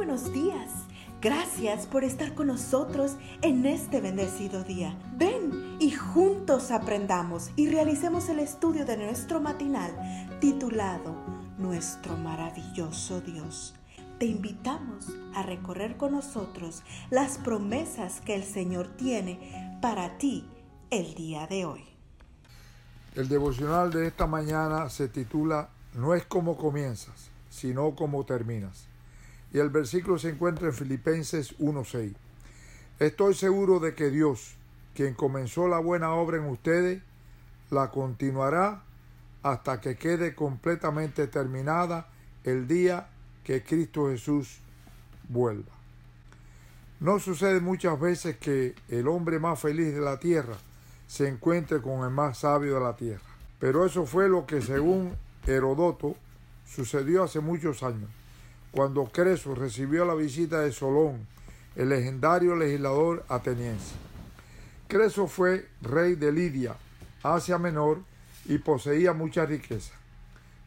buenos días. Gracias por estar con nosotros en este bendecido día. Ven y juntos aprendamos y realicemos el estudio de nuestro matinal titulado Nuestro maravilloso Dios. Te invitamos a recorrer con nosotros las promesas que el Señor tiene para ti el día de hoy. El devocional de esta mañana se titula No es como comienzas, sino como terminas. Y el versículo se encuentra en Filipenses 1:6. Estoy seguro de que Dios, quien comenzó la buena obra en ustedes, la continuará hasta que quede completamente terminada el día que Cristo Jesús vuelva. No sucede muchas veces que el hombre más feliz de la tierra se encuentre con el más sabio de la tierra. Pero eso fue lo que según Herodoto sucedió hace muchos años, cuando Creso recibió la visita de Solón, el legendario legislador ateniense. Creso fue rey de Lidia, Asia Menor, y poseía mucha riqueza.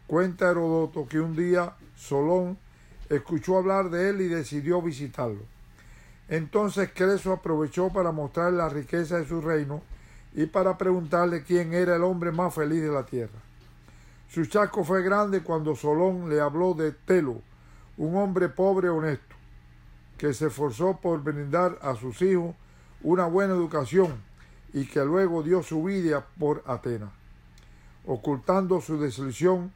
Cuenta Herodoto que un día Solón escuchó hablar de él y decidió visitarlo. Entonces Creso aprovechó para mostrar la riqueza de su reino y para preguntarle quién era el hombre más feliz de la tierra. Su chasco fue grande cuando Solón le habló de Telo, un hombre pobre honesto, que se esforzó por brindar a sus hijos una buena educación y que luego dio su vida por Atenas. Ocultando su desilusión,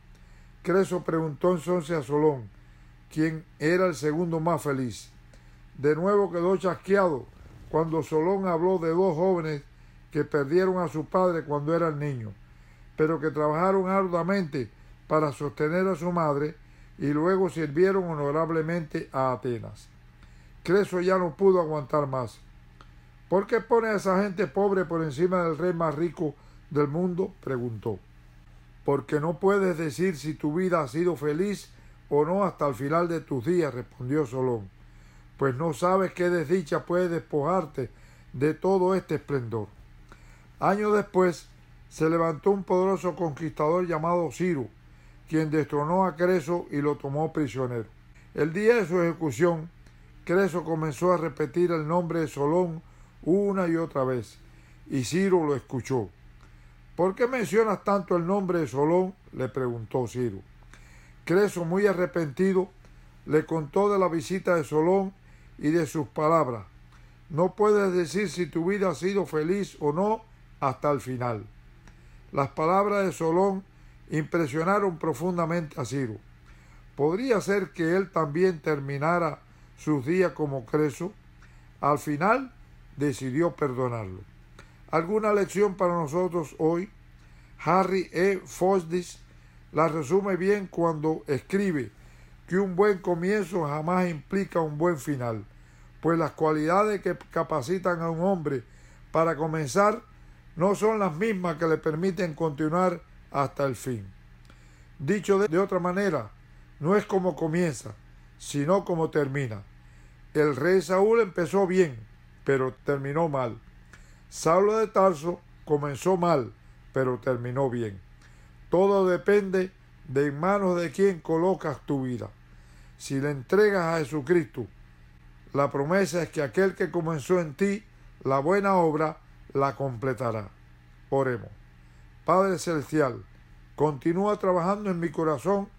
Creso preguntó entonces a Solón quién era el segundo más feliz. De nuevo quedó chasqueado cuando Solón habló de dos jóvenes que perdieron a su padre cuando eran niños, pero que trabajaron arduamente para sostener a su madre y luego sirvieron honorablemente a Atenas. Creso ya no pudo aguantar más. ¿Por qué pone a esa gente pobre por encima del rey más rico del mundo? preguntó. Porque no puedes decir si tu vida ha sido feliz o no hasta el final de tus días, respondió Solón, pues no sabes qué desdicha puede despojarte de todo este esplendor. Años después se levantó un poderoso conquistador llamado Ciro, quien destronó a Creso y lo tomó prisionero. El día de su ejecución, Creso comenzó a repetir el nombre de Solón una y otra vez, y Ciro lo escuchó. ¿Por qué mencionas tanto el nombre de Solón? le preguntó Ciro. Creso, muy arrepentido, le contó de la visita de Solón y de sus palabras. No puedes decir si tu vida ha sido feliz o no hasta el final. Las palabras de Solón impresionaron profundamente a Ciro. ¿Podría ser que él también terminara sus días como Creso? Al final decidió perdonarlo. ¿Alguna lección para nosotros hoy? Harry E. Fosdis la resume bien cuando escribe que un buen comienzo jamás implica un buen final, pues las cualidades que capacitan a un hombre para comenzar no son las mismas que le permiten continuar hasta el fin. Dicho de, otra manera, no es como comienza, sino como termina. El rey Saúl empezó bien, pero terminó mal. Saulo de Tarso comenzó mal, pero terminó bien. Todo depende de en manos de quien colocas tu vida. Si le entregas a Jesucristo, la promesa es que aquel que comenzó en ti la buena obra, la completará. Oremos. Padre Celestial, continúa trabajando en mi corazón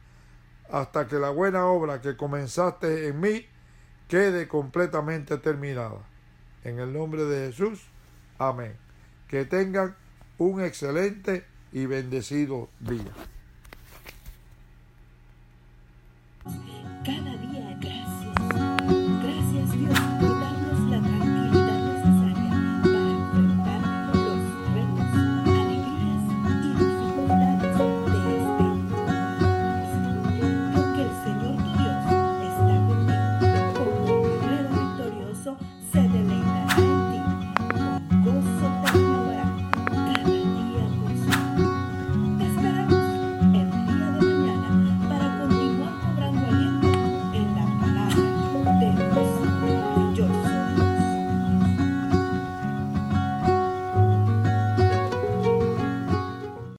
hasta que la buena obra que comenzaste en mí quede completamente terminada. En el nombre de Jesús, amén. Que tengan un excelente y bendecido día.